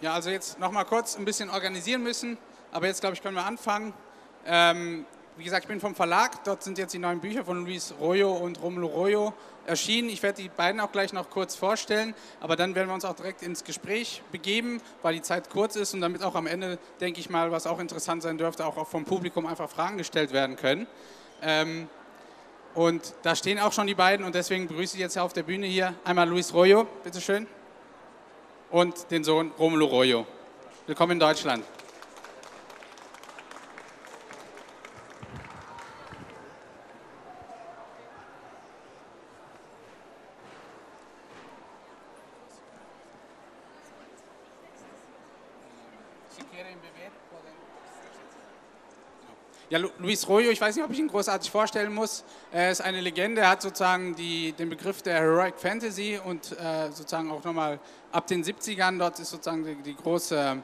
Ja, also jetzt noch mal kurz ein bisschen organisieren müssen, aber jetzt glaube ich können wir anfangen. Ähm, wie gesagt, ich bin vom Verlag, dort sind jetzt die neuen Bücher von Luis Royo und Romulo Royo erschienen. Ich werde die beiden auch gleich noch kurz vorstellen, aber dann werden wir uns auch direkt ins Gespräch begeben, weil die Zeit kurz ist und damit auch am Ende, denke ich mal, was auch interessant sein dürfte, auch vom Publikum einfach Fragen gestellt werden können. Ähm, und da stehen auch schon die beiden und deswegen begrüße ich jetzt auf der Bühne hier einmal Luis Royo, bitteschön und den Sohn Romulo Royo. Willkommen in Deutschland. Ja, Luis Royo, ich weiß nicht, ob ich ihn großartig vorstellen muss. Er ist eine Legende, er hat sozusagen die, den Begriff der Heroic Fantasy und äh, sozusagen auch nochmal ab den 70ern, dort ist sozusagen die, die große,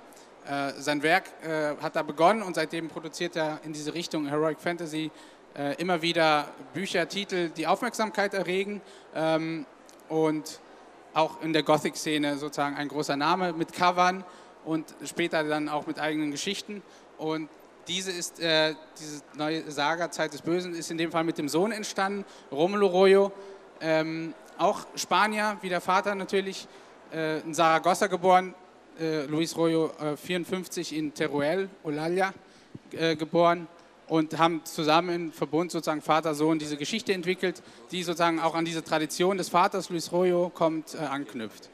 äh, sein Werk äh, hat da begonnen und seitdem produziert er in diese Richtung Heroic Fantasy äh, immer wieder Bücher, Titel, die Aufmerksamkeit erregen ähm, und auch in der Gothic-Szene sozusagen ein großer Name mit Covern und später dann auch mit eigenen Geschichten. Und diese ist, äh, diese neue Saga Zeit des Bösen ist in dem Fall mit dem Sohn entstanden, Romulo Royo, ähm, auch Spanier, wie der Vater natürlich, äh, in Saragossa geboren, äh, Luis Royo 54 äh, in Teruel, Olalla, äh, geboren und haben zusammen im Verbund sozusagen Vater, Sohn diese Geschichte entwickelt, die sozusagen auch an diese Tradition des Vaters Luis Royo kommt, äh, anknüpft.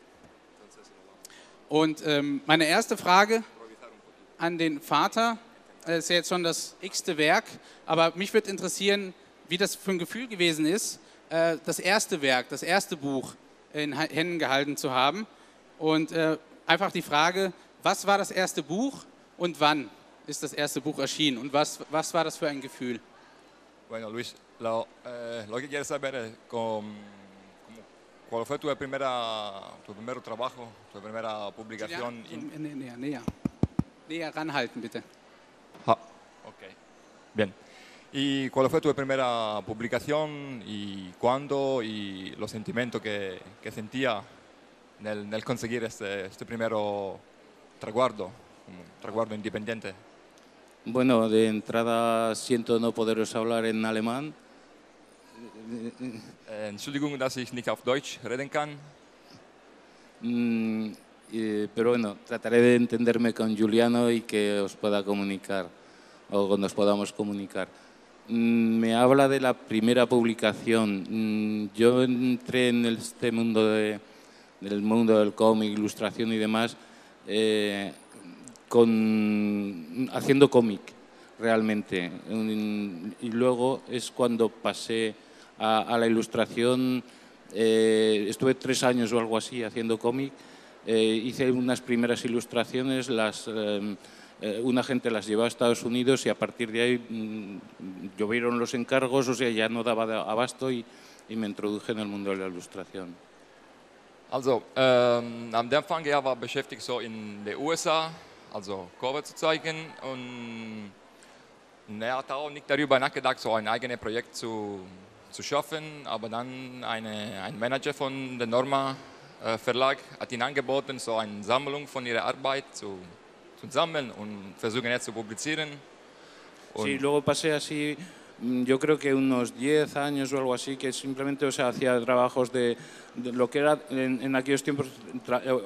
Und ähm, meine erste Frage an den Vater ist ja jetzt schon das x-te Werk, aber mich würde interessieren, wie das für ein Gefühl gewesen ist, äh, das erste Werk, das erste Buch in Händen gehalten zu haben. Und äh, einfach die Frage, was war das erste Buch und wann ist das erste Buch erschienen und was, was war das für ein Gefühl? Bueno, Luis, lo, eh, lo que quieres saber es con, ¿cuál fue tu, primera, tu primer trabajo, tu primera publicación? Näher, näher. Näher ranhalten, bitte. Ok. Bien. ¿Y cuál fue tu primera publicación y cuándo y los sentimientos que, que sentía en el, el conseguir este, este primero traguardo, un traguardo independiente? Bueno, de entrada siento no poderos hablar en alemán. Äh, Entschuldigung, dass ich nicht auf Deutsch reden kann. Mm, eh, pero bueno, trataré de entenderme con Juliano y que os pueda comunicar o nos podamos comunicar. Mm, me habla de la primera publicación. Mm, yo entré en este mundo de, del mundo del cómic, ilustración y demás, eh, con, haciendo cómic realmente. Y luego es cuando pasé a, la ilustración, eh, estuve tres años o algo así haciendo cómic, eh, hice unas primeras ilustraciones, las eh, una gente las llevó a Estados Unidos y a partir de ahí mmm, llovieron los encargos, o sea, ya no daba abasto y, y me introduje en el mundo de la ilustración. Also, ähm, am Anfang ja war beschäftigt so in den USA, also Cover zu zeigen und er hat auch nicht darüber nachgedacht, so ein eigenes Projekt zu, zu schaffen, aber dann eine, ein Manager von der Norma äh, Verlag hat ihn angeboten, so eine Sammlung von ihrer Arbeit zu sammeln und versuchen jetzt zu publizieren. sí, luego pasé así, mm, yo creo que unos 10 años o algo así, que simplemente o sea, hacía trabajos de, lo que era en, aquellos tiempos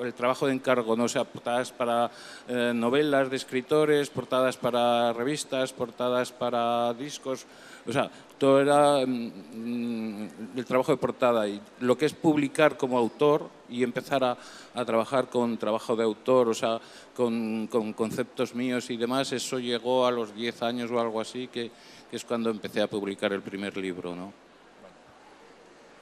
el trabajo de encargo, ¿no? o sea, portadas para eh, novelas de escritores, portadas para revistas, portadas para discos, o sea, todo era mm, mm, el trabajo de portada y lo que es publicar como autor y empezar a, a trabajar con trabajo de autor, o sea, con, con, conceptos míos y demás, eso llegó a los 10 años o algo así, que, que es cuando empecé a publicar el primer libro, ¿no?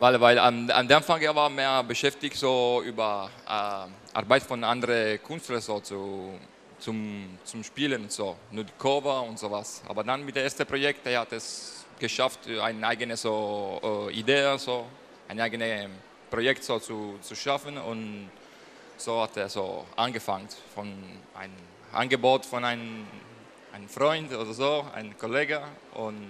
Weil, weil an, an der Anfang er war mehr beschäftigt so über äh, Arbeit von anderen Künstlern so zu, zum, zum Spielen und so, nur die Cover und sowas. Aber dann mit dem ersten Projekt, er hat es geschafft, eine eigene so, uh, Idee, so, ein eigenes Projekt so zu, zu schaffen und so hat er so angefangen von einem Angebot von einem, einem Freund oder so, einem Kollegen und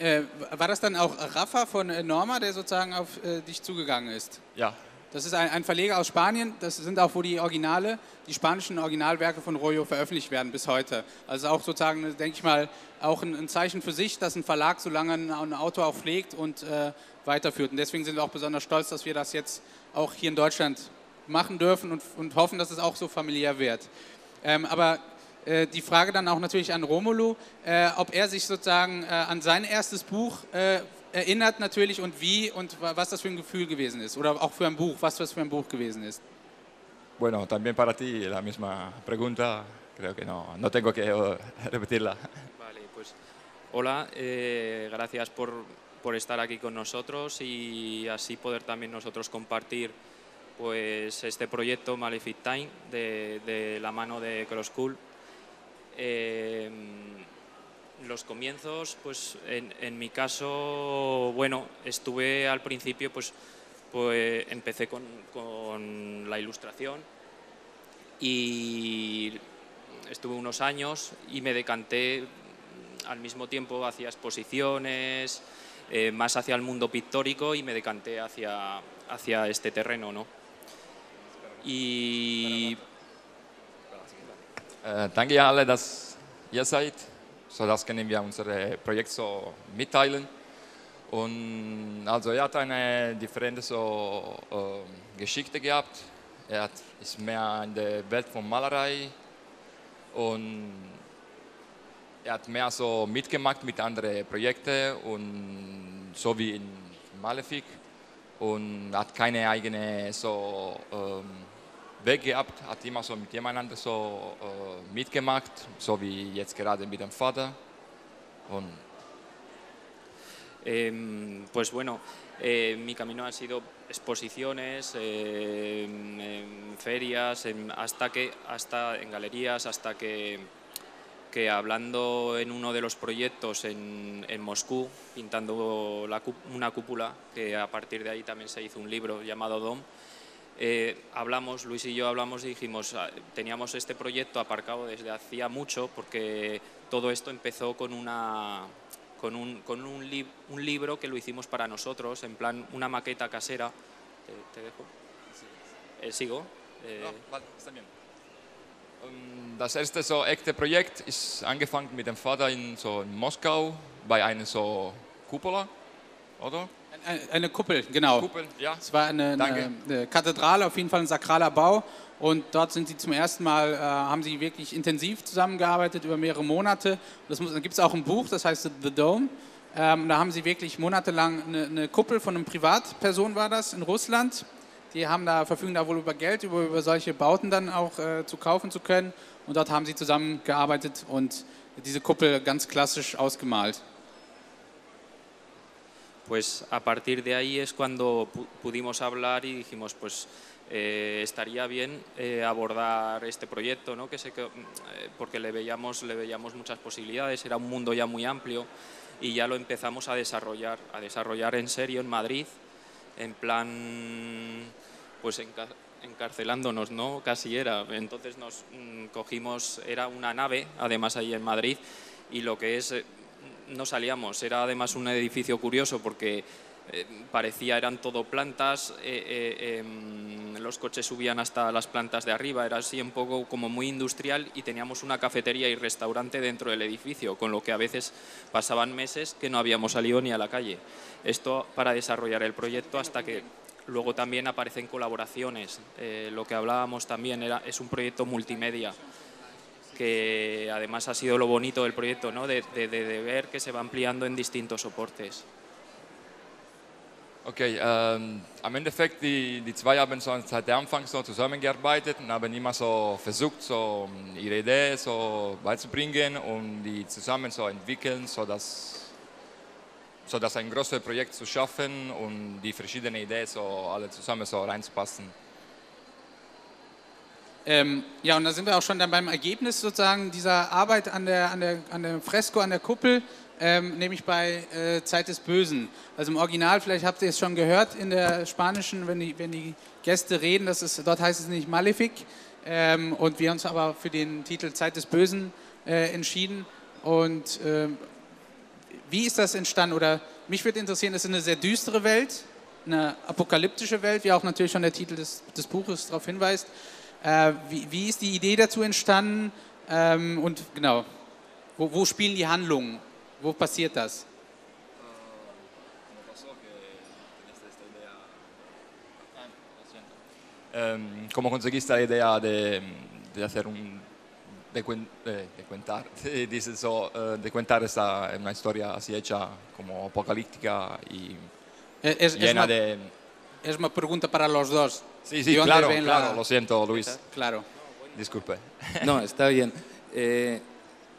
ähm, äh, war das dann auch Rafa von äh, Norma, der sozusagen auf äh, dich zugegangen ist? Ja, Das ist ein, ein, Verleger aus Spanien, das sind auch, wo die Originale, die spanischen Originalwerke von Rollo veröffentlicht werden bis heute. Also auch sozusagen, denke ich mal, auch ein, ein, Zeichen für sich, dass ein Verlag so lange ein, ein Autor auch pflegt und äh, weiterführt. Und deswegen sind wir auch besonders stolz, dass wir das jetzt auch hier in Deutschland machen dürfen und, und hoffen, dass es auch so familiär wird. Ähm, aber äh, die Frage dann auch natürlich an Romulu, äh, ob er sich sozusagen äh, an sein erstes Buch äh, erinnert natürlich und wie und was das für ein Gefühl gewesen ist oder auch für ein Buch, was das für ein Buch gewesen ist. Bueno, también para ti la misma pregunta, creo que no, no tengo que eh, repetirla. Vale, pues hola, eh, gracias por, por estar aquí con nosotros y así poder también nosotros compartir pues este proyecto Malefic Time de, de la mano de. Eh, los comienzos, pues en, en, mi caso, bueno, estuve al principio, pues, pues empecé con, con, la ilustración y estuve unos años y me decanté al mismo tiempo hacia exposiciones, eh, más hacia el mundo pictórico y me decanté hacia, hacia este terreno, ¿no? Y... Äh, danke ja alle. So, das können wir unser Projekt so mitteilen. Und also er hat eine differente so, äh, Geschichte gehabt. Er hat, ist mehr in der Welt von Malerei und er hat mehr so mitgemacht mit anderen Projekten und so wie in Malefic und hat keine eigene so ähm, Weg gehabt, hat immer so mit jemandem so äh, mitgemacht, so wie jetzt gerade mit dem Vater. Und eh, pues bueno, eh, mi camino ha sido exposiciones, eh, en ferias, en, hasta que, hasta en galerías, hasta que, que hablando en uno de los proyectos en Moscú, pintando la, una cúpula, que a partir de ahí también se hizo un libro llamado Dom, eh, hablamos, Luis y yo hablamos y dijimos, ah, teníamos este proyecto aparcado desde hacía mucho porque todo esto empezó con una con un, con un, li un libro que lo hicimos para nosotros, en plan una maqueta casera. ¿Te, te dejo? Eh, ¿Sigo? Eh, oh, vale, está bien. Um, das erste so echte Projekt ist angefangen mit dem Vater in, so in Moskau bei einer so Cupola, oder? Eine Kuppel, genau. Kuppel, ja. Es war eine, eine, eine, Kathedrale, auf jeden Fall ein sakraler Bau. Und dort sind sie zum ersten Mal, äh, haben sie wirklich intensiv zusammengearbeitet über mehrere Monate. Das muss, da gibt es auch ein Buch, das heißt The Dome. Ähm, da haben sie wirklich monatelang eine, eine Kuppel von einer Privatperson war das in Russland. Die haben da, verfügen da wohl über Geld, über, über solche Bauten dann auch äh, zu kaufen zu können. Und dort haben sie zusammengearbeitet und diese Kuppel ganz klassisch ausgemalt. Pues a partir de ahí es cuando pudimos hablar y dijimos, pues eh, estaría bien eh, abordar este proyecto, ¿no? que sé que, eh, porque le veíamos, le veíamos muchas posibilidades, era un mundo ya muy amplio y ya lo empezamos a desarrollar, a desarrollar en serio en Madrid, en plan, pues encarcelándonos, ¿no? Casi era. Entonces nos mm, cogimos, era una nave, además ahí en Madrid, y lo que es no salíamos. Era además un edificio curioso porque eh, parecía eran todo plantas, eh, eh, em, los coches subían hasta las plantas de arriba, era así un poco como muy industrial y teníamos una cafetería y restaurante dentro del edificio, con lo que a veces pasaban meses que no habíamos salido ni a la calle. Esto para desarrollar el proyecto hasta que luego también aparecen colaboraciones. lo que hablábamos también era, es un proyecto multimedia que además ha sido lo bonito del proyecto, ¿no? de, de, de ver que se va ampliando en distintos soportes. Okay, ähm, am Endeffekt, die, die zwei haben so seit der Anfang so zusammengearbeitet und haben immer so versucht, so ihre Idee so beizubringen und die zusammen so entwickeln, so dass, so dass ein großes Projekt zu schaffen und die verschiedenen Ideen so alle zusammen so reinzupassen. Ähm, ja, und da sind wir auch schon dann beim Ergebnis sozusagen dieser Arbeit an der, an der, an der Fresko, an der Kuppel, ähm, nämlich bei äh, Zeit des Bösen. Also im Original, vielleicht habt ihr es schon gehört, in der spanischen, wenn die, wenn die Gäste reden, das ist, dort heißt es nicht Malefic. Ähm, und wir haben uns aber für den Titel Zeit des Bösen äh, entschieden. Und ähm, wie ist das entstanden? Oder mich würde interessieren, es ist eine sehr düstere Welt. eine apokalyptische Welt, wie auch natürlich schon der Titel des, des Buches darauf hinweist. Äh, wie, wie, ist die Idee dazu entstanden? Ähm, und genau, wo, wo, spielen die Handlungen? Wo passiert das? Um, ¿Cómo conseguiste la idea de, de hacer un de, de, de contar, dice so, uh, de contar esta una historia así hecha como apocalíptica y es, llena es de... Es una pregunta para los dos. Sí, sí, claro, claro, la... lo siento, Luis. Claro. Disculpe. No, está bien. Eh,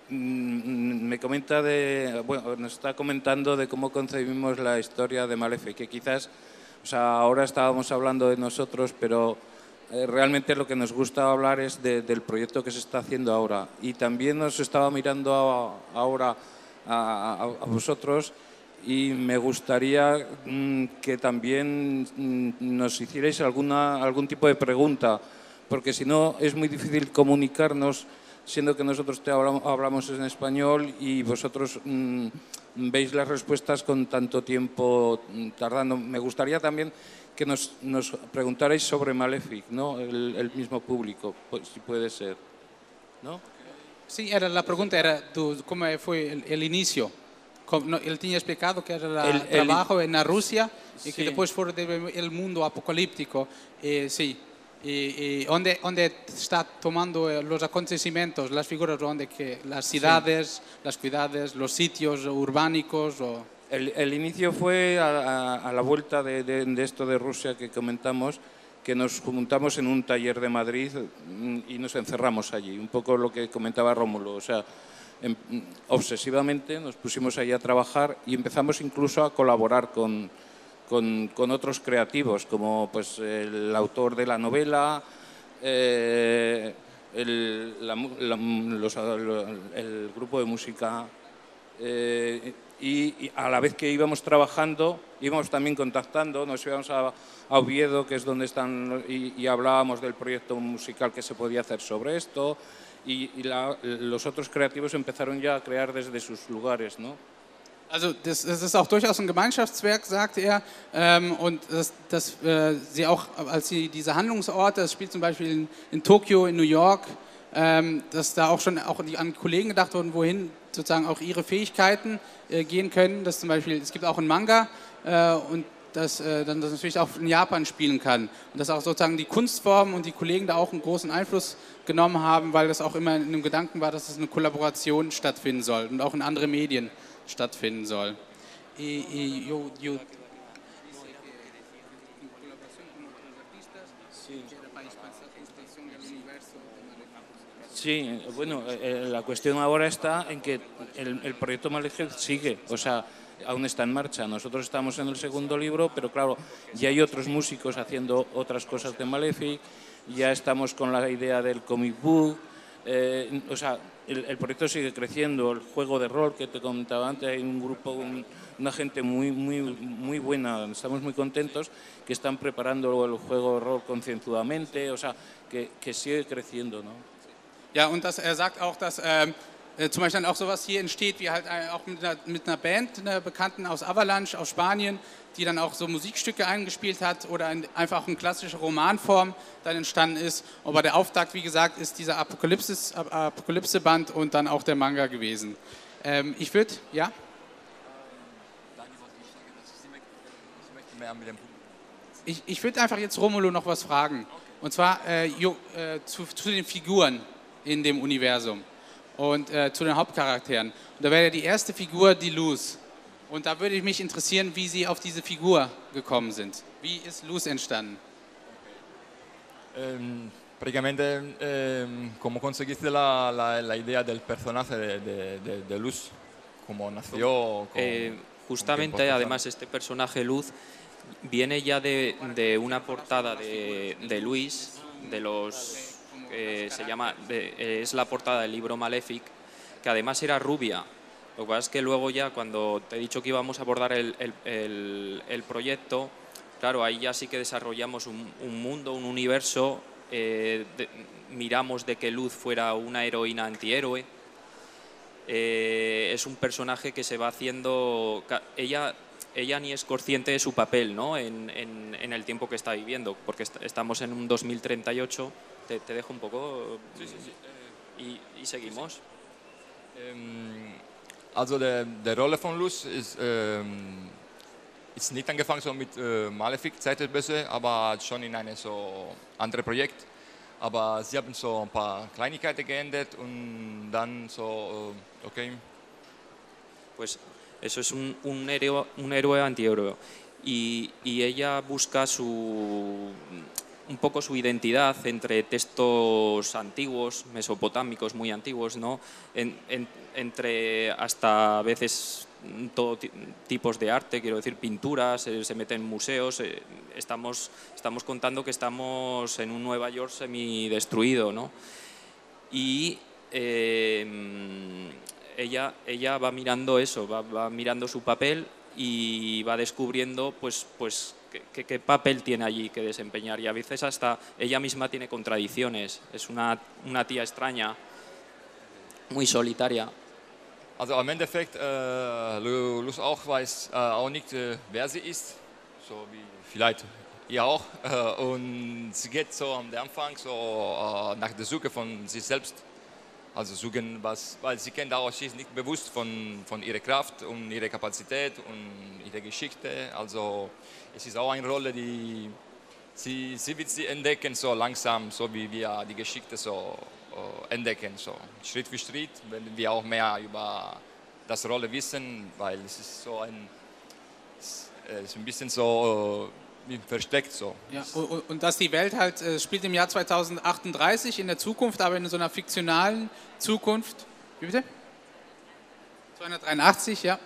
mm, me comenta de, bueno, nos está comentando de cómo concebimos la historia de Malefe, que quizás, o sea, ahora estábamos hablando de nosotros, pero eh, realmente lo que nos gusta hablar es de, del proyecto que se está haciendo ahora. Y también nos estaba mirando a, ahora a, a, a, vosotros y me gustaría mm, que también mm, nos hicierais alguna, algún tipo de pregunta, porque si no es muy difícil comunicarnos, siendo que nosotros te hablamos, hablamos en español y vosotros mm, veis las respuestas con tanto tiempo tardando. Me gustaría también que nos, nos preguntarais sobre Malefic, ¿no? El, mismo público, si puede ser. ¿no? Sí, era, la pregunta era cómo fue el inicio. No, él tenía explicado que era el, el trabajo en la Rusia y que después fue el mundo apocalíptico. Eh, sí, y, y donde, donde, está tomando eh, los acontecimientos, las figuras, donde que las ciudades, sí. las ciudades, los sitios urbánicos o... El, el inicio fue a, a, a la vuelta de, de, de, esto de Rusia que comentamos, que nos juntamos en un taller de Madrid mm, y nos encerramos allí, un poco lo que comentaba Rómulo, o sea, en, obsesivamente nos pusimos ahí a trabajar y empezamos incluso a colaborar con, otros creativos, como pues, el autor de la novela, eh, el, grupo de música. Eh, y, a la vez que íbamos trabajando, íbamos también contactando, nos íbamos a, Oviedo, que es donde están, y, hablábamos del proyecto musical que se podía hacer sobre esto, y, y la, los otros creativos empezaron ya a crear desde sus lugares, ¿no? Also das, das, ist auch durchaus ein Gemeinschaftswerk, sagte er. Ähm, und dass, dass äh, sie auch, als sie diese Handlungsorte, das spielt zum Beispiel in, in Tokio, in New York, ähm, dass da auch schon auch an Kollegen gedacht wurden, wohin sozusagen auch ihre Fähigkeiten äh, gehen können. Dass zum Beispiel, es gibt auch einen Manga äh, und dass äh, dann das natürlich auch in Japan spielen kann. Und dass auch sozusagen die Kunstformen und die Kollegen da auch einen großen Einfluss genommen haben, weil das auch immer in einem Gedanken war, dass es eine Kollaboration stattfinden soll und auch in andere Medien stattfinden soll. Sí, bueno, eh, la cuestión ahora está en que el, el proyecto Malefic sigue, o sea, aún está en marcha. Nosotros estamos en el segundo libro, pero claro, ya hay otros músicos haciendo otras cosas de Malefic, ya estamos con la idea del comic book, eh, o sea, el, el, proyecto sigue creciendo, el juego de rol que te comentaba antes, hay un grupo, un, una gente muy, muy, muy buena, estamos muy contentos, que están preparando el juego de rol concienzudamente, o sea, que, que sigue creciendo, ¿no? Ja, und das, er sagt auch, dass ähm, äh, zum Beispiel dann auch sowas hier entsteht, wie halt äh, auch mit einer, mit einer Band, einer Bekannten aus Avalanche, aus Spanien, die dann auch so Musikstücke eingespielt hat oder in, einfach in klassischer Romanform dann entstanden ist. Aber der Auftakt, wie gesagt, ist dieser Apokalypse-Band und dann auch der Manga gewesen. Ähm, ich würde, ja? Ich, ich würde einfach jetzt Romulo noch was fragen. Und zwar äh, jo, äh, zu, zu den Figuren in dem Universum und äh, zu den Hauptcharakteren. Und da wäre die erste Figur die Luz. Und da würde ich mich interessieren, wie Sie auf diese Figur gekommen sind. Wie ist Luz entstanden? Um, praticamente, um, ¿cómo conseguiste la, la, la, idea del personaje de, de, de, de Luz? ¿Cómo nació? Con, eh, justamente, además, este personaje Luz viene ya de, de una portada de, de Luis, de los eh, se llama, de, es la portada del libro Malefic, que además era rubia. Lo que pasa es que luego ya cuando te he dicho que íbamos a abordar el, el, el, el proyecto, claro, ahí ya sí que desarrollamos un, un mundo, un universo, eh, de, miramos de que Luz fuera una heroína antihéroe. Eh, es un personaje que se va haciendo, ella ella ni es consciente de su papel ¿no? en, en, el tiempo que está viviendo, porque estamos en un 2038. Te, te dejo un poco sí, sí, sí. Y, y, seguimos. Ähm, also der, der Rolle von Luz ist, ähm, ist nicht angefangen so mit äh, Malefic Zeitböse, aber schon in einem so andere Projekt. Aber sie haben so ein paar Kleinigkeiten geändert und dann so, äh, okay. Pues eso es un, un, héroe, un héroe antihéroe. Y, y ella busca su, un poco su identidad entre textos antiguos, mesopotámicos muy antiguos, ¿no? En, en, entre hasta a veces todo tipos de arte, quiero decir pinturas, eh, se mete en museos. Eh, estamos, estamos contando que estamos en un Nueva York semidestruido, ¿no? Y eh, ella, ella va mirando eso, va, va, mirando su papel y va descubriendo pues, pues qué, qué, papel tiene allí que desempeñar. Y a veces hasta ella misma tiene contradicciones. Es una, una tía extraña, muy solitaria. Also im Endeffekt, äh, Luz auch weiß äh, auch nicht, äh, wer sie ist, so wie vielleicht ihr auch. Äh, und sie geht so am Anfang so äh, nach der Suche von sich selbst. Also suchen, was, weil sie kennt auch, sie ist nicht bewusst von, von ihrer Kraft und ihrer Kapazität und ihrer Geschichte. Also es ist auch eine Rolle, die sie, sie wird sie entdecken so langsam, so wie wir die Geschichte so äh, entdecken. So. Schritt für Schritt werden wir auch mehr über das Rolle wissen, weil es ist so ein, es ist ein bisschen so äh, versteckt so. Ja, und, und dass die Welt halt äh, spielt im Jahr 2038 in der Zukunft, aber in so einer fiktionalen Zukunft. Wie bitte? 283, ja.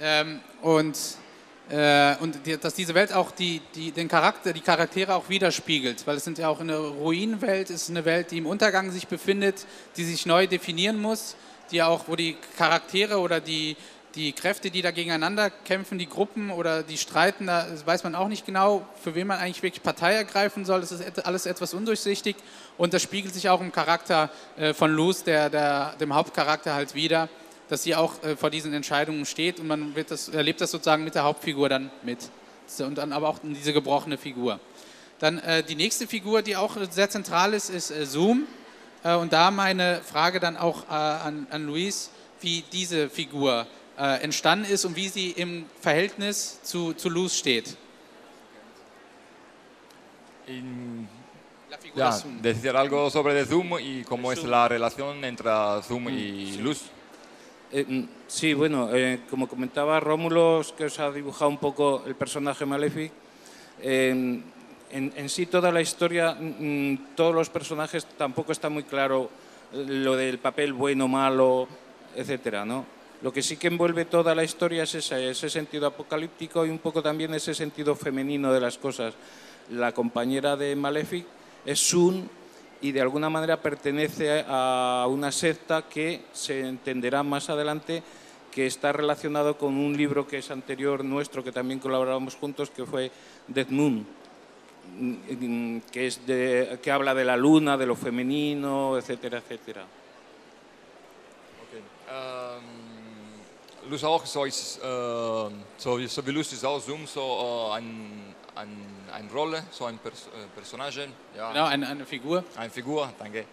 Ähm, und äh, und die, dass diese Welt auch die, die, den Charakter, die Charaktere auch widerspiegelt, weil es sind ja auch eine Ruinenwelt, es ist eine Welt, die im Untergang sich befindet, die sich neu definieren muss, die auch, wo die Charaktere oder die, die Kräfte, die da gegeneinander kämpfen, die Gruppen oder die streiten, da weiß man auch nicht genau, für wen man eigentlich wirklich Partei ergreifen soll. Das ist alles etwas undurchsichtig. Und das spiegelt sich auch im Charakter äh, von Luz, der, der, dem Hauptcharakter halt wieder dass sie auch äh, vor diesen Entscheidungen steht und man das, erlebt das sozusagen mit der Hauptfigur dann mit. Und dann aber auch diese gebrochene Figur. Dann äh, die nächste Figur, die auch sehr zentral ist, ist äh, Zoom. Äh, und da meine Frage dann auch äh, an, an Luis, wie diese Figur äh, entstanden ist und wie sie im Verhältnis zu, zu Luz steht. In ja, decir algo sobre Zoom y cómo es la relación entre Zoom y Luz. Eh, mm, sí, bueno, eh, como comentaba Rómulo, que os ha dibujado un poco el personaje Malefic, en, sí toda la historia, mm, mm, todos los personajes tampoco está muy claro eh, lo del papel bueno, malo, etcétera, ¿no? Lo que sí que envuelve toda la historia es ese, sentido apocalíptico y un poco también ese sentido femenino de las cosas. La compañera de Malefic es Sun, y de alguna manera pertenece a una secta que se entenderá más adelante que está relacionado con un libro que es anterior nuestro, que también colaborábamos juntos, que fue Death Moon, que, es que habla de la luna, de lo femenino, etcétera, etcétera. Um, Luz auch so, ist, uh, Luz ist auch Zoom so uh, ein, eine Rolle, so ein Pers äh, Personage. Ja. Genau, eine, eine Figur. Eine Figur, danke.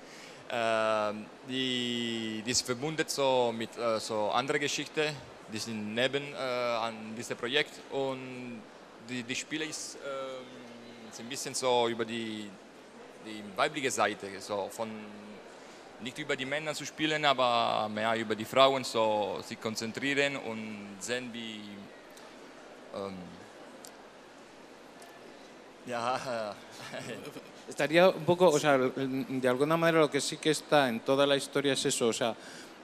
Äh, die, die ist verbunden so mit äh, so anderen Geschichten, die sind neben äh, an diesem Projekt und die, die Spiele ist, ähm, ist ein bisschen so über die, die weibliche Seite, so von nicht über die Männer zu spielen, aber mehr über die Frauen, so sich konzentrieren und sehen, wie ähm, Estaría un poco, o sea, de alguna manera lo que sí que está en toda la historia es eso, o sea,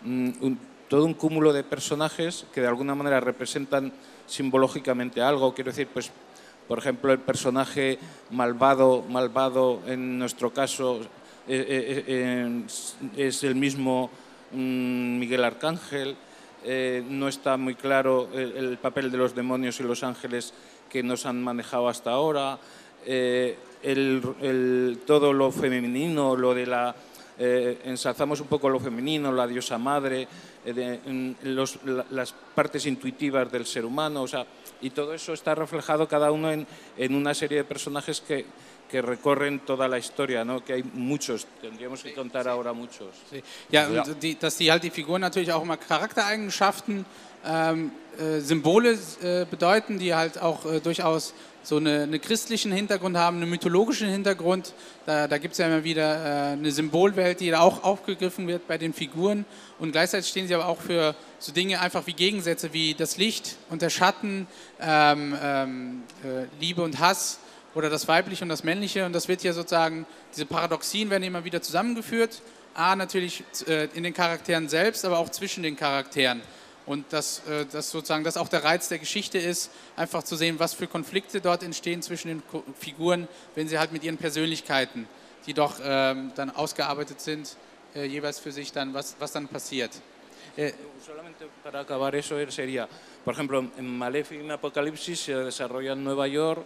mm, todo un cúmulo de personajes que de alguna manera representan simbológicamente algo. Quiero decir, pues, por ejemplo, el personaje malvado, malvado en nuestro caso eh, eh, eh, es el mismo mm, Miguel Arcángel. no está muy claro el papel de los demonios y los ángeles que nos han manejado hasta ahora. Eh, el, todo lo femenino, lo de la... Eh, ensalzamos un poco lo femenino, la diosa madre, eh, de, los, las partes intuitivas del ser humano, o sea, y todo eso está reflejado cada uno en, en una serie de personajes que, que recorren toda la historia, ¿no? que hay muchos, tendríamos que contar ahora muchos. Ja, und die, dass die halt die Figuren natürlich auch immer Charaktereigenschaften, ähm, äh, Symbole äh, bedeuten, die halt auch äh, durchaus so eine, einen christlichen Hintergrund haben, einen mythologischen Hintergrund. Da, da gibt es ja immer wieder äh, eine Symbolwelt, die da auch aufgegriffen wird bei den Figuren. Und gleichzeitig stehen sie aber auch für so Dinge einfach wie Gegensätze, wie das Licht und der Schatten, ähm, ähm, äh, Liebe und Hass oder das Weibliche und das Männliche. Und das wird hier sozusagen, diese Paradoxien werden immer wieder zusammengeführt. A, natürlich äh, in den Charakteren selbst, aber auch zwischen den Charakteren. Und dass, äh, dass sozusagen das auch der Reiz der Geschichte ist, einfach zu sehen, was für Konflikte dort entstehen zwischen den Figuren, wenn sie halt mit ihren Persönlichkeiten, die doch ähm, dann ausgearbeitet sind, äh, jeweils für sich dann, was, was dann passiert. Eh, Solamente para acabar eso sería, por ejemplo, en Malefic en Apocalipsis se desarrolla en Nueva York,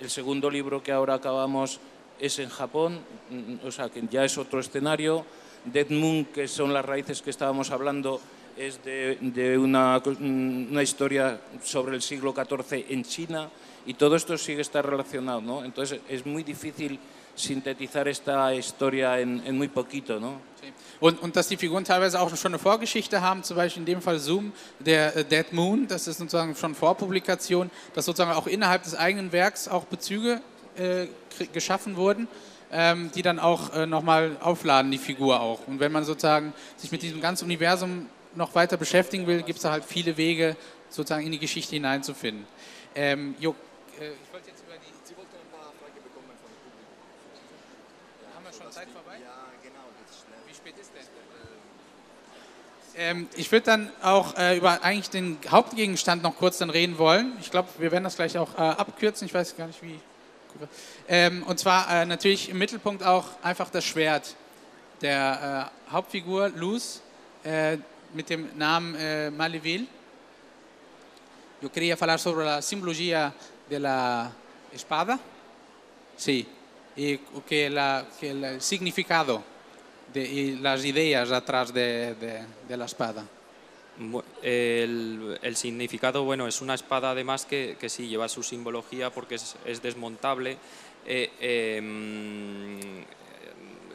el segundo libro que ahora acabamos es en Japón, mm, o sea que ya es otro escenario, Dead Moon, que son las raíces que estábamos hablando, es de, una, una, historia sobre el siglo XIV en China y todo esto sigue estar relacionado, ¿no? Entonces es muy difícil sintetizar esta Historia en, en muy poquito, ¿no? Und, und, dass die Figuren teilweise auch schon eine Vorgeschichte haben, zum Beispiel in dem Fall Zoom, der äh, Dead Moon, das ist sozusagen schon Vorpublikation, dass sozusagen auch innerhalb des eigenen Werks auch Bezüge äh, geschaffen wurden, ähm, die dann auch äh, nochmal aufladen, die Figur auch. Und wenn man sozusagen sich mit diesem ganzen Universum noch weiter beschäftigen will, gibt es da halt viele Wege, sozusagen in die Geschichte hineinzufinden. Ähm, jo, äh, ich wollte jetzt über die. Sie wollten ein paar Fragen bekommen von Publikum. Haben wir schon Zeit vorbei? Ja, genau, Wie spät ist denn? Ähm, ich würde dann auch äh, über eigentlich den Hauptgegenstand noch kurz dann reden wollen. Ich glaube, wir werden das gleich auch äh, abkürzen. Ich weiß gar nicht, wie. Ähm, und zwar äh, natürlich im Mittelpunkt auch einfach das Schwert der äh, Hauptfigur Luz äh, mit dem Namen äh, Maleville. Yo quería hablar sobre la simbología de la espada. Sí, y que, la, que el significado de, y las ideas atrás de, de, de la espada. El, el, significado, bueno, es una espada además que, que sí lleva su simbología porque es, es desmontable. Eh, eh,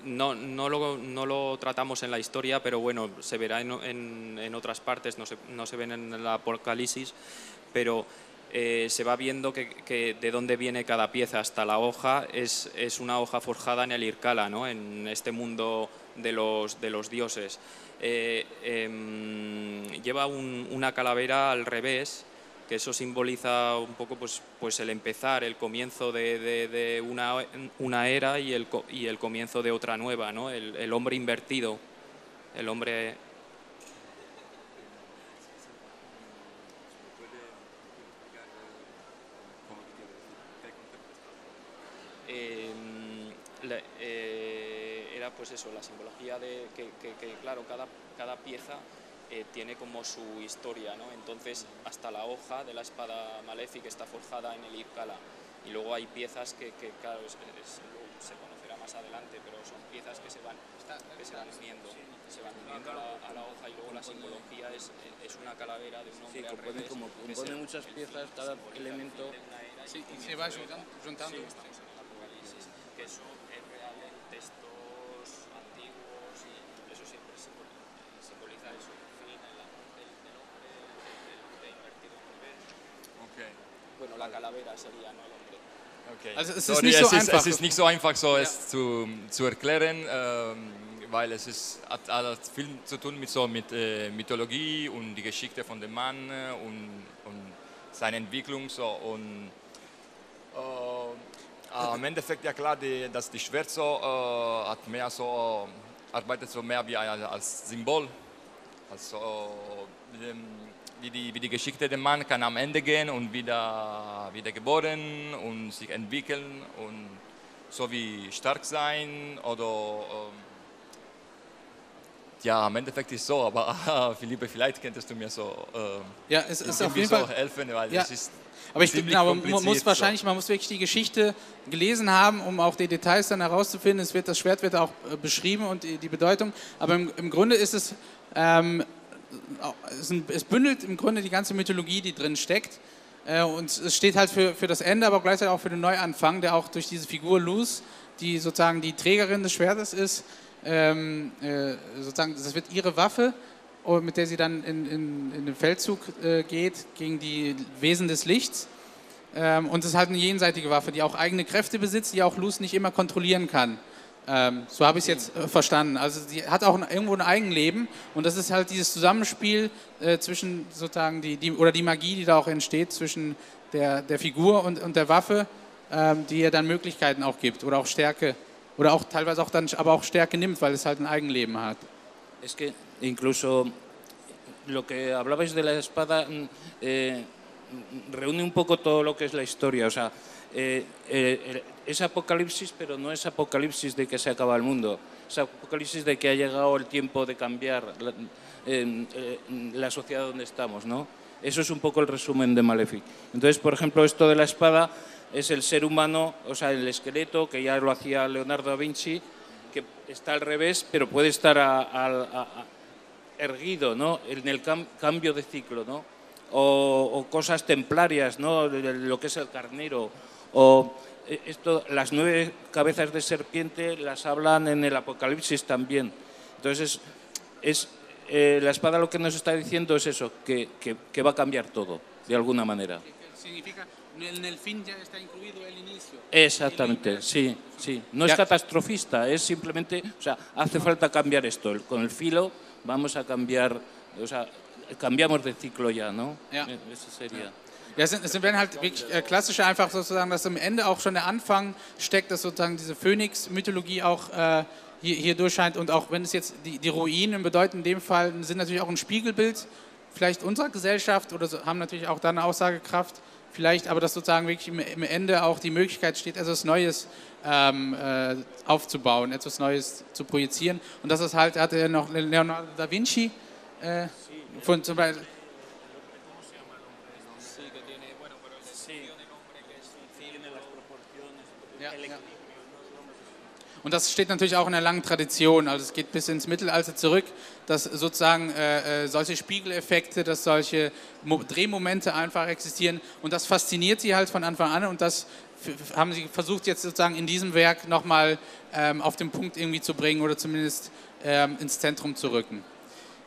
no, no, lo, no, lo, tratamos en la historia, pero bueno, se verá en, en, en otras partes, no se, no se, ven en el Apocalipsis, pero eh, se va viendo que, que, de dónde viene cada pieza hasta la hoja, es, es una hoja forjada en el Irkala, en este mundo de los, de los dioses. Eh, eh, lleva un, una calavera al revés, que eso simboliza un poco pues, pues el empezar, el comienzo de, una, era y el, comienzo de otra nueva, ¿no? el hombre invertido, el hombre era pues eso, la simbología de que, que, que claro, cada, cada pieza eh, tiene como su historia, ¿no? Entonces, hasta la hoja de la espada maléfica está forjada en el Irkala. Y luego hay piezas que, que claro, es, es, se conocerá más adelante, pero son piezas que se van, que se van uniendo, se van uniendo a la, a la hoja y luego la simbología es, es una calavera de un hombre sí, al revés. Como, compone muchas piezas, cada elemento... Sí, y se va juntando. Sí, que eso es real en textos Bueno, la calavera sería, ¿no? El hombre. Okay. Also es ist, Sorry, nicht so es, ist, es ist nicht so einfach, so ja. es zu, zu erklären, ähm, weil es ist, hat, hat, viel zu tun mit, so, mit äh, Mythologie und die Geschichte von dem Mann äh, und, und seine Entwicklung. So, und äh, im Endeffekt, ja klar, die, dass die Schwert so, äh, hat mehr so, arbeitet so mehr wie als Symbol. Also, wie die, wie die Geschichte der Mann kann am Ende gehen und wieder, wieder geboren und sich entwickeln und so wie stark sein oder ähm, ja, am Endeffekt ist so, aber Philippe, vielleicht könntest du mir so, äh, ja, es ist auf jeden Fall helfen, weil ja. es ist aber ich glaube, man muss wahrscheinlich, so. man muss wirklich die Geschichte gelesen haben, um auch die Details dann herauszufinden. Es wird, das Schwert wird auch äh, beschrieben und die, die Bedeutung. Aber im, im Grunde ist es ähm, es bündelt im Grunde die ganze Mythologie, die drin steckt. Äh, und es steht halt für, für das Ende, aber gleichzeitig auch für den Neuanfang, der auch durch diese Figur Luz, die sozusagen die Trägerin des Schwertes ist, ähm, äh, sozusagen, das wird ihre Waffe, oh, mit der sie dann in, in, in den Feldzug äh, geht gegen die Wesen des Lichts. Ähm, und es ist halt eine jenseitige Waffe, die auch eigene Kräfte besitzt, die auch Luz nicht immer kontrollieren kann. Ähm, so habe ich es jetzt äh, verstanden. Also sie hat auch ein, irgendwo ein Eigenleben und das ist halt dieses Zusammenspiel äh, zwischen sozusagen die, die, oder die Magie, die da auch entsteht zwischen der, der Figur und, und der Waffe, ähm, die ihr dann Möglichkeiten auch gibt oder auch Stärke oder auch teilweise auch dann aber auch Stärke nimmt, weil es halt ein Eigenleben hat. Es que incluso lo que hablabais de la espada eh, reúne un poco todo lo que es la historia, o sea, eh, eh, es apocalipsis, pero no es apocalipsis de que se acaba el mundo, es apocalipsis de que ha llegado el tiempo de cambiar la, eh, la sociedad donde estamos, ¿no? Eso es un poco el resumen de Malefic. Entonces, por ejemplo, esto de la espada es el ser humano, o sea, el esqueleto, que ya lo hacía Leonardo da Vinci, que está al revés, pero puede estar erguido, ¿no? En el cambio de ciclo, ¿no? O, cosas templarias, ¿no? lo que es el carnero, o eh, esto, las nueve cabezas de serpiente las hablan en el Apocalipsis también. Entonces, es, eh, la espada lo que nos está diciendo es eso, que, que, va a cambiar todo, de alguna manera. Significa, en el fin ya está incluido el inicio. Exactamente, sí, sí. No es catastrofista, es simplemente, o sea, hace falta cambiar esto. Con el filo vamos a cambiar, o sea, cambiamos de ciclo ya, ¿no? Ja. Eso sería. Ja, es, sind, es werden halt wirklich äh, klassische, einfach sozusagen, dass am Ende auch schon der Anfang steckt, dass sozusagen diese Phönix-Mythologie auch äh, hier, hier durchscheint. Und auch wenn es jetzt die, die Ruinen bedeuten, in dem Fall sind natürlich auch ein Spiegelbild vielleicht unserer Gesellschaft oder so, haben natürlich auch da eine Aussagekraft. Vielleicht, aber dass sozusagen wirklich im, im Ende auch die Möglichkeit steht, etwas Neues ähm, äh, aufzubauen, etwas Neues zu projizieren. Und das ist halt, hatte er noch Leonardo da Vinci äh, von zum Beispiel Und das steht natürlich auch in der langen Tradition. Also es geht bis ins Mittelalter zurück, dass sozusagen äh, äh solche Spiegeleffekte, dass solche Mo Drehmomente einfach existieren. Und das fasziniert sie halt von Anfang an. Und das haben sie versucht jetzt sozusagen in diesem Werk nochmal ähm, auf den Punkt irgendwie zu bringen oder zumindest ähm, ins Zentrum zu rücken.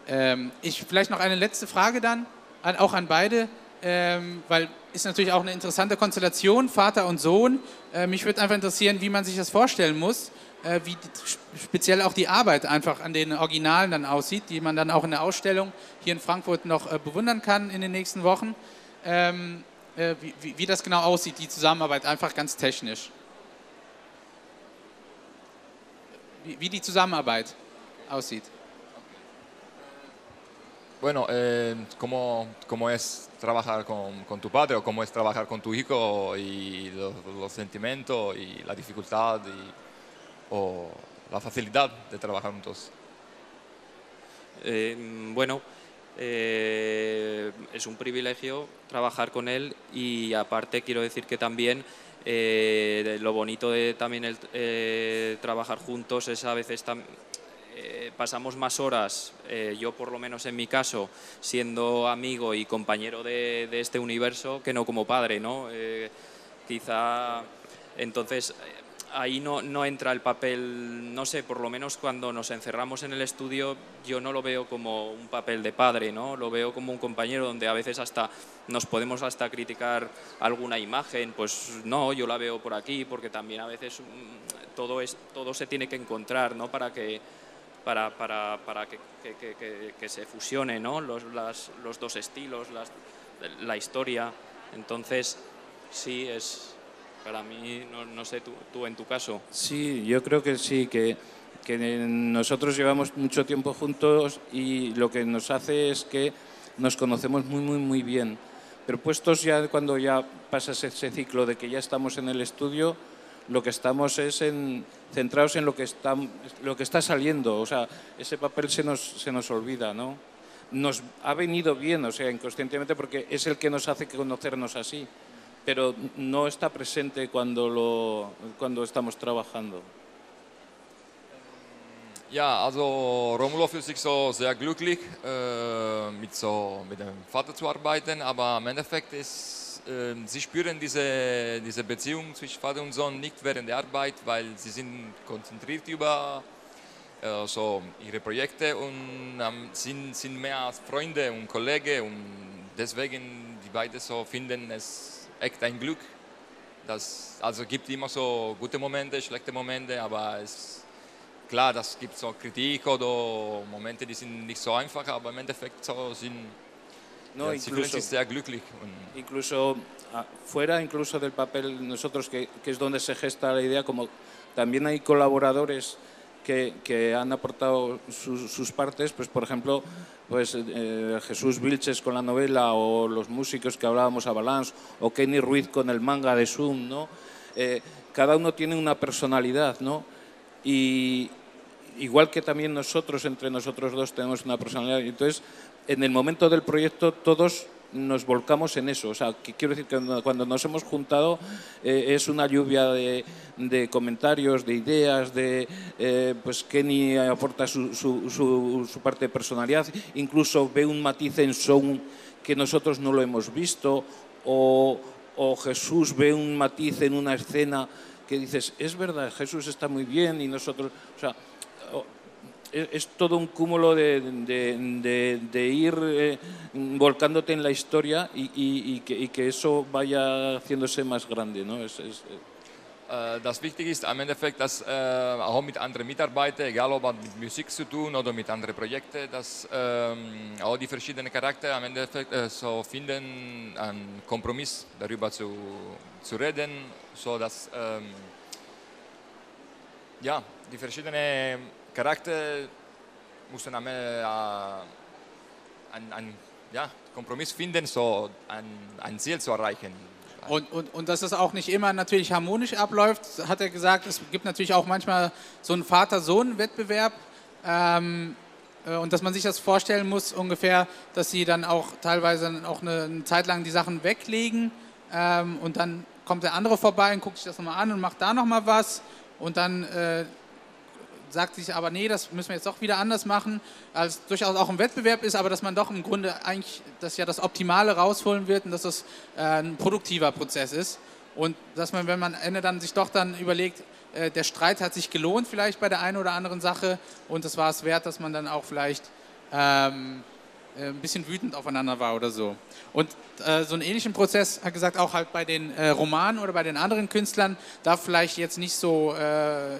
Ähm, ich vielleicht noch eine letzte Frage dann, an, auch an beide, ähm, weil ist natürlich auch eine interessante Konstellation, Vater und Sohn. Äh, mich würde einfach interessieren, wie man sich das vorstellen muss. Äh, wie speziell auch die Arbeit einfach an den Originalen dann aussieht, die man dann auch in der Ausstellung hier in Frankfurt noch äh, bewundern kann in den nächsten Wochen. Ähm, äh, wie, wie, wie das genau aussieht, die Zusammenarbeit, einfach ganz technisch. Wie, wie die Zusammenarbeit aussieht. Bueno, eh, ¿cómo, ¿cómo, es trabajar con, con, tu padre o cómo es trabajar con tu hijo y los, los sentimientos y la dificultad y o la facilidad de trabajar juntos? Eh, bueno, eh, es un privilegio trabajar con él y aparte quiero decir que también eh, lo bonito de también el, trabajar juntos es a veces pasamos más horas, yo por lo menos en mi caso, siendo amigo y compañero de, de este universo que no como padre, ¿no? quizá entonces ahí no, no, entra el papel, no sé, por lo menos cuando nos encerramos en el estudio, yo no lo veo como un papel de padre, ¿no? Lo veo como un compañero donde a veces hasta nos podemos hasta criticar alguna imagen, pues no, yo la veo por aquí, porque también a veces mm, todo, es, todo se tiene que encontrar, ¿no? Para que, para, para, para que, que, que, se fusione, ¿no? Los, las, los dos estilos, la historia. Entonces, sí, es, para mí, no, sé, tú, en tu caso. Sí, yo creo que sí, que, nosotros llevamos mucho tiempo juntos y lo que nos hace es que nos conocemos muy, muy, muy bien. Pero puestos ya cuando ya pasas ese ciclo de que ya estamos en el estudio, lo que estamos es en, centrados en lo que, está, lo que está saliendo. O sea, ese papel se nos, se nos olvida, ¿no? Nos ha venido bien, o sea, inconscientemente, porque es el que nos hace conocernos así pero no está presente cuando, lo, cuando estamos trabajando. Ja, also Romulo fühlt sich so sehr glücklich, äh, mit, so, mit dem Vater zu arbeiten, aber im Endeffekt ist, äh, sie spüren diese, diese Beziehung zwischen Vater und Sohn nicht während der Arbeit, weil sie sind konzentriert über äh, so ihre Projekte und ähm, sind, sind mehr als Freunde und Kollegen und deswegen die beiden so finden es echt ein Glück. Das, also gibt immer so gute Momente, schlechte Momente, aber es klar, das gibt so Kritik oder Momente, die sind nicht so einfach, aber im Endeffekt so sind no, ja, incluso, sehr glücklich. incluso ah, fuera incluso del papel nosotros, que, que, es donde se gesta la idea, como también hay colaboradores que, que han aportado sus, sus, partes, pues por ejemplo, pues eh, Jesús Vilches con la novela o los músicos que hablábamos a Balance o Kenny Ruiz con el manga de Zoom, ¿no? Eh, cada uno tiene una personalidad, ¿no? Y igual que también nosotros, entre nosotros dos, tenemos una personalidad. Entonces, en el momento del proyecto, todos nos volcamos en eso. O sea, que quiero decir que cuando nos hemos juntado eh, es una lluvia de, de, comentarios, de ideas, de eh, pues Kenny aporta su, su, su, su, parte de personalidad, incluso ve un matiz en Sound que nosotros no lo hemos visto, o, o Jesús ve un matiz en una escena que dices, es verdad, Jesús está muy bien y nosotros, o sea, es, es todo un cúmulo de, de, de, de ir eh, volcándote en la historia y, y, y, que, y, que, eso vaya haciéndose más grande, ¿no? Es, es, äh, das Wichtige ist am Endeffekt, dass äh, auch mit anderen Mitarbeitern, egal ob mit Musik zu tun oder mit anderen Projekten, dass ähm, auch die verschiedenen Charaktere am Endeffekt äh, so finden, einen Kompromiss darüber zu, zu reden, so dass ähm, ja, die verschiedenen Charaktere müssen am, äh, einen, einen ja, Kompromiss finden, so ein, ein Ziel zu erreichen. Und, und, und dass es auch nicht immer natürlich harmonisch abläuft, hat er gesagt, es gibt natürlich auch manchmal so einen Vater-Sohn-Wettbewerb. Ähm, äh, und dass man sich das vorstellen muss, ungefähr, dass sie dann auch teilweise auch eine, eine Zeit lang die Sachen weglegen ähm, und dann kommt der andere vorbei und guckt sich das nochmal an und macht da nochmal was und dann äh, sagt sich aber, nee, das müssen wir jetzt doch wieder anders machen, als durchaus auch ein Wettbewerb ist, aber dass man doch im Grunde eigentlich das ja das Optimale rausholen wird und dass das äh, ein produktiver Prozess ist. Und dass man, wenn man am Ende dann sich doch dann überlegt, äh, der Streit hat sich gelohnt vielleicht bei der einen oder anderen Sache und es war es wert, dass man dann auch vielleicht ähm, äh, ein bisschen wütend aufeinander war oder so. Und äh, so einen ähnlichen Prozess hat gesagt, auch halt bei den äh, Romanen oder bei den anderen Künstlern, da vielleicht jetzt nicht so, äh,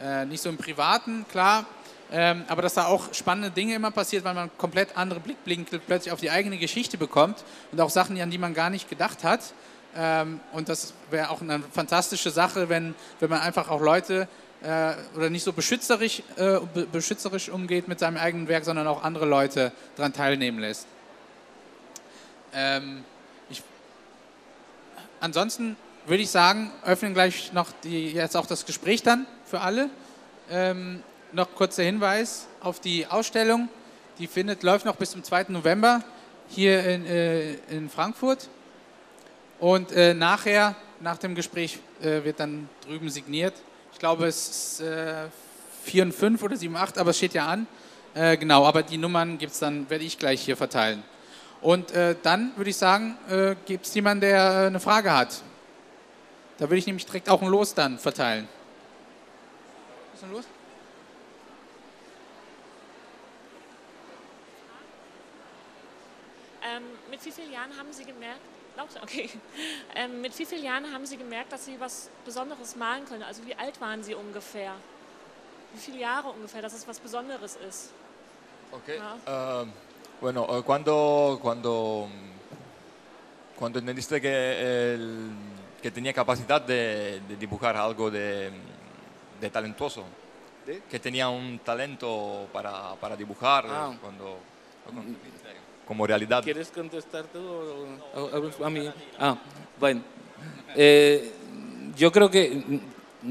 äh, nicht so im Privaten, klar, ähm, aber dass da auch spannende Dinge immer passiert, weil man komplett andere Blickblinkel plötzlich auf die eigene Geschichte bekommt und auch Sachen, an die man gar nicht gedacht hat. Ähm, und das wäre auch eine fantastische Sache, wenn, wenn man einfach auch Leute äh, oder nicht so beschützerisch, äh, beschützerisch umgeht mit seinem eigenen Werk, sondern auch andere Leute daran teilnehmen lässt. Ähm, ich, ansonsten würde ich sagen, öffnen gleich noch die, jetzt auch das Gespräch dann für alle. Ähm, noch kurzer Hinweis auf die Ausstellung. Die findet, läuft noch bis zum 2. November hier in, äh, in Frankfurt. Und äh, nachher, nach dem Gespräch, äh, wird dann drüben signiert. Ich glaube, es ist äh, 4 und 5 oder 7, 8, aber es steht ja an. Äh, genau, aber die Nummern gibt's dann, werde ich gleich hier verteilen. Und äh, dann würde ich sagen, äh, gibt es jemanden, der eine Frage hat? Da würde ich nämlich direkt auch ein Los dann verteilen. Was ist denn los? Ähm, mit wie vielen Jahren haben Sie gemerkt, okay, ähm, mit wie vielen Jahren haben Sie gemerkt, dass Sie was Besonderes malen können? Also wie alt waren Sie ungefähr? Wie viele Jahre ungefähr, dass es was Besonderes ist? Okay. Ja. Uh, bueno, uh, cuando, cuando, cuando entendiste que, el, que tenía capacidad de, de dibujar algo de, de talentoso, ¿De? que tenía un talento para, para dibujar, ah. cuando, cuando como realidad. ¿Quieres contestar tú o, a mí? Ah, bueno. Eh, yo creo que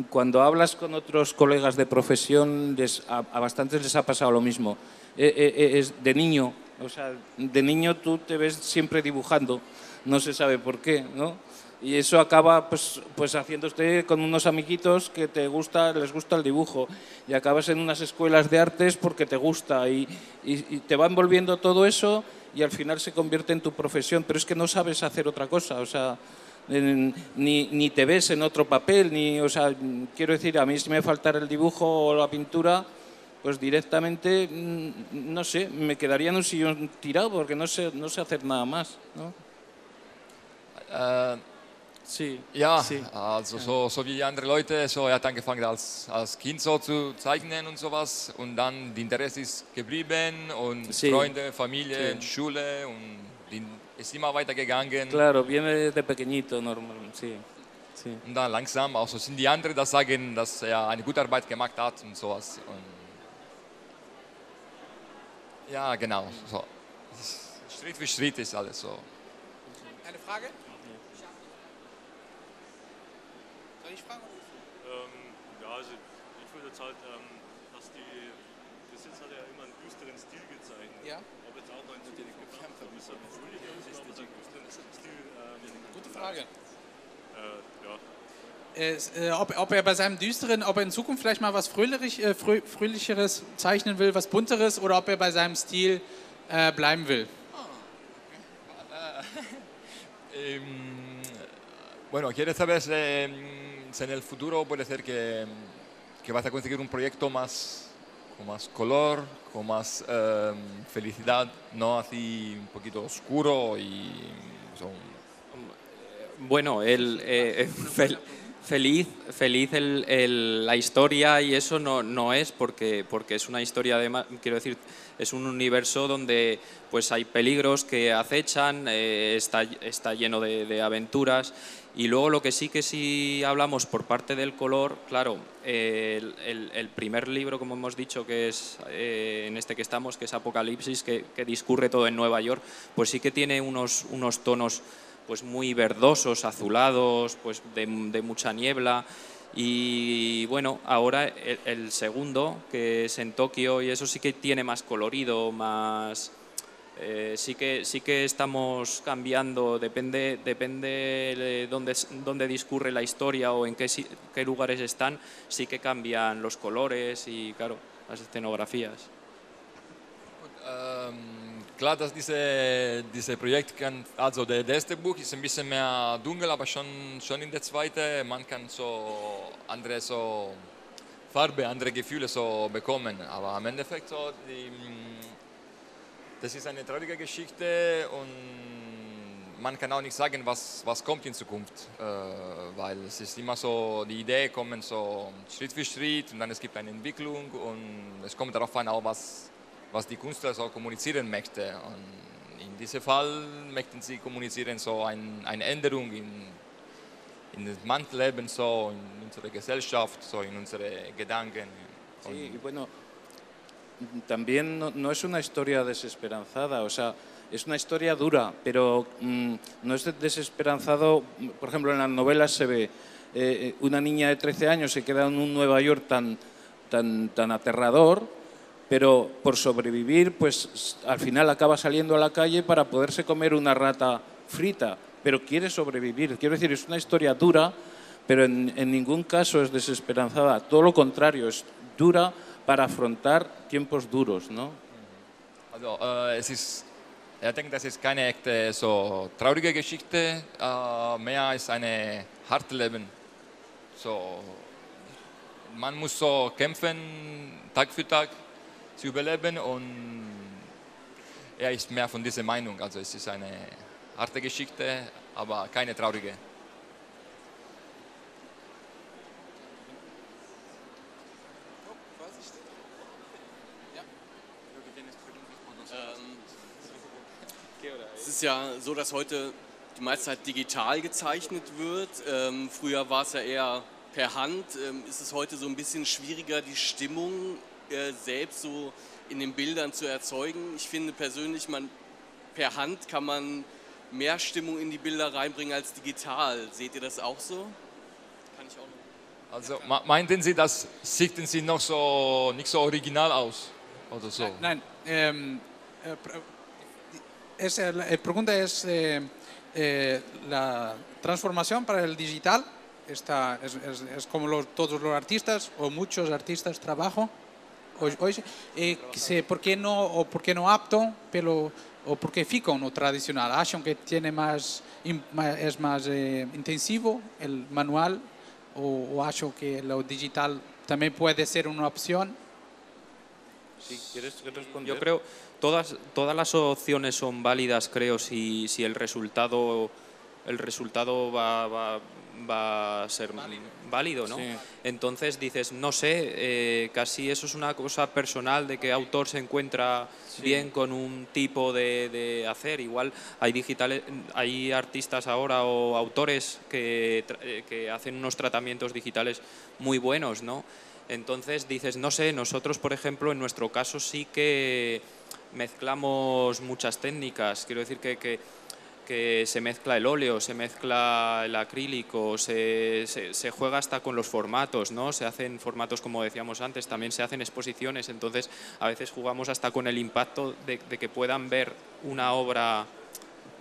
cuando hablas con otros colegas de profesión, les, a, a, bastantes les ha pasado lo mismo. Eh, eh, eh, es de niño, o sea, de niño tú te ves siempre dibujando, no se sabe por qué, ¿no? Y eso acaba pues, pues haciéndote con unos amiguitos que te gusta, les gusta el dibujo. Y acabas en unas escuelas de artes porque te gusta. Y, te va envolviendo todo eso y al final se convierte en tu profesión, pero es que no sabes hacer otra cosa, o sea, ni, ni, te ves en otro papel, ni, o sea, quiero decir, a mí si me faltara el dibujo o la pintura, pues directamente, mm, no sé, me quedaría en un sillón tirado porque no sé, no sé hacer nada más, ¿no? Uh Ja, sí. also so, so wie die anderen Leute, so er hat angefangen als, als Kind so zu zeichnen und sowas und dann die Interesse ist geblieben und sí. Freunde, Familie, sí. Schule und die, ist immer weitergegangen. Claro, viene desde pequeñito normal, sí. sí. Und dann langsam auch so sind die anderen, das sagen, dass er eine gute Arbeit gemacht hat und sowas. Und ja, genau, so. Schritt für Schritt ist alles so. Eine Frage? Ich fragen? Ähm, ja, also ich würde jetzt halt, ähm, dass die, bis jetzt hat er ja immer einen düsteren Stil gezeichnet. Ja. Ob jetzt auch noch in Zukunft gekämpft hat, ist er fröhlicher ist, ob es einen düsteren Stil. Ähm, Gute Frage. Äh, ja. Äh, ob, ob, er bei seinem düsteren, ob er in Zukunft vielleicht mal was fröhlich, äh, frö fröhlicheres zeichnen will, was bunteres, oder ob er bei seinem Stil äh, bleiben will. Oh, okay. ähm, bueno, quiere saber en el futuro puede ser que, que vas a conseguir un proyecto más, con más color, con más eh, felicidad, no así un poquito oscuro y... Son... Bueno, el, eh, fel, feliz, feliz el, el, la historia y eso no, no es porque, porque es una historia de, quiero decir, es un universo donde pues hay peligros que acechan, eh, está, está lleno de, de aventuras y luego lo que sí que sí hablamos por parte del color, claro, el, primer libro, como hemos dicho, que es eh, en este que estamos, que es Apocalipsis, que, que, discurre todo en Nueva York, pues sí que tiene unos, unos tonos pues muy verdosos, azulados, pues de, de mucha niebla. Y bueno, ahora el, el, segundo, que es en Tokio, y eso sí que tiene más colorido, más, eh, sí, que, sí que estamos cambiando, depende, depende de dónde, dónde discurre la historia o en qué, qué lugares están, sí que cambian los colores y, claro, las escenografías. Ähm, klar, dass diese, diese Projekt kann, also der, der erste Buch ist ein bisschen mehr dunkel, aber schon, schon in der zweiten, man kann so andere so Farbe, andere Gefühle so bekommen, aber am Endeffekt so die, das ist eine traurige Geschichte und man kann auch nicht sagen, was, was kommt in Zukunft, äh, weil es ist immer so, die Ideen kommen so Schritt für Schritt und dann es gibt eine Entwicklung und es kommt darauf an, auch was, was die Künstler so kommunizieren möchte. Und in diesem Fall möchten sie kommunizieren so ein, eine Änderung in, in das Mannleben, so in unserer Gesellschaft, so in unsere Gedanken. Sí, bueno, también no, es una historia desesperanzada, o sea, es una historia dura, pero mm, no es desesperanzado, por ejemplo, en las novelas se ve eh, una niña de 13 años se queda en un Nueva York tan, tan, tan aterrador, pero por sobrevivir, pues al final acaba saliendo a la calle para poderse comer una rata frita, pero quiere sobrevivir. Quiero decir, es una historia dura, pero en, en ningún caso es desesperanzada, todo lo contrario, es dura para afrontar tiempos duros, ¿no? Also, äh, es ist, er denkt, das ist keine echte so traurige Geschichte, äh, mehr als eine harte Leben. So, man muss so kämpfen, Tag für Tag zu überleben und er ist mehr von dieser Meinung. Also es ist eine harte Geschichte, aber keine traurige. Ist ja so, dass heute die meiste Zeit digital gezeichnet wird. Ähm, früher war es ja eher per Hand. Ähm, ist es heute so ein bisschen schwieriger, die Stimmung äh, selbst so in den Bildern zu erzeugen? Ich finde persönlich, man, per Hand kann man mehr Stimmung in die Bilder reinbringen als digital. Seht ihr das auch so? Kann ich auch noch. Also meinten Sie, das sieht Sie noch so nicht so original aus oder so? Nein, nein ähm, äh, es el, el pregunta es eh, eh, la transformación para el digital. Está, es, es, es, como los, todos los artistas o muchos artistas trabajo hoy, hoy eh, sé, por qué no o por qué no apto pero o por qué fico no tradicional ¿Hacen que tiene más es más eh, intensivo el manual o, o acho que lo digital también puede ser una opción. Si ¿Sí, quieres responder yo creo todas todas las opciones son válidas, creo, si, si el resultado el resultado va, va, va a ser válido, ¿no? Entonces dices, no sé, eh, casi eso es una cosa personal de que autor se encuentra bien con un tipo de, hacer. Igual hay digitales, hay artistas ahora o autores que, eh, que hacen unos tratamientos digitales muy buenos, ¿no? Entonces dices, no sé, nosotros por ejemplo en nuestro caso sí que mezclamos muchas técnicas, quiero decir que, que se mezcla el óleo, se mezcla el acrílico, se, se, juega hasta con los formatos, ¿no? Se hacen formatos, como decíamos antes, también se hacen exposiciones, entonces a veces jugamos hasta con el impacto de que puedan ver una obra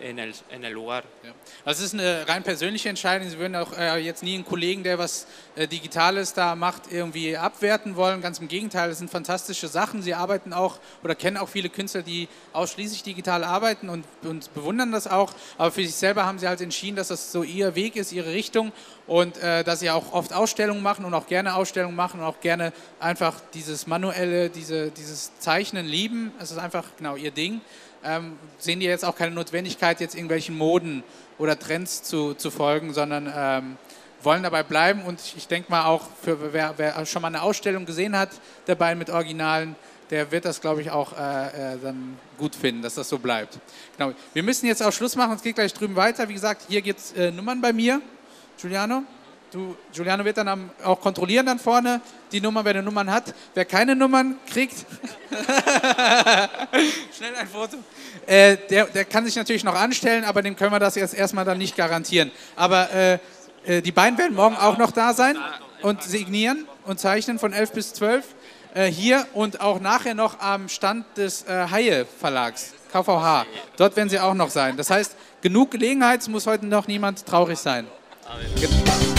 in el, in el lugar. Ja. Das ist eine rein persönliche Entscheidung. Sie würden auch äh, jetzt nie einen Kollegen, der was äh, Digitales da macht, irgendwie abwerten wollen. Ganz im Gegenteil, das sind fantastische Sachen. Sie arbeiten auch oder kennen auch viele Künstler, die ausschließlich digital arbeiten und, und bewundern das auch. Aber für sich selber haben sie halt entschieden, dass das so ihr Weg ist, ihre Richtung und äh, dass sie auch oft Ausstellungen machen und auch gerne Ausstellungen machen und auch gerne einfach dieses manuelle, diese, dieses Zeichnen lieben. Es ist einfach genau ihr Ding ähm, sehen die jetzt auch keine Notwendigkeit, jetzt irgendwelchen Moden oder Trends zu, zu folgen, sondern ähm, wollen dabei bleiben. Und ich denke mal auch, für wer, wer, schon mal eine Ausstellung gesehen hat, dabei mit Originalen, der wird das, glaube ich, auch äh, äh, dann gut finden, dass das so bleibt. Genau. Wir müssen jetzt auch Schluss machen, es geht gleich drüben weiter. Wie gesagt, hier gibt es äh, Nummern bei mir. Giuliano? Du, Giuliano wird dann auch kontrollieren dann vorne die Nummer, wer eine Nummern hat. Wer keine Nummern kriegt, schnell ein Foto. Äh, der, der kann sich natürlich noch anstellen, aber dem können wir das jetzt erstmal dann nicht garantieren. Aber äh, äh, die beiden werden morgen auch noch da sein und signieren und zeichnen von 11 bis 12 äh, hier und auch nachher noch am Stand des äh, Haie Verlags, KVH. Dort werden sie auch noch sein. Das heißt, genug Gelegenheit, muss heute noch niemand traurig sein. Amen.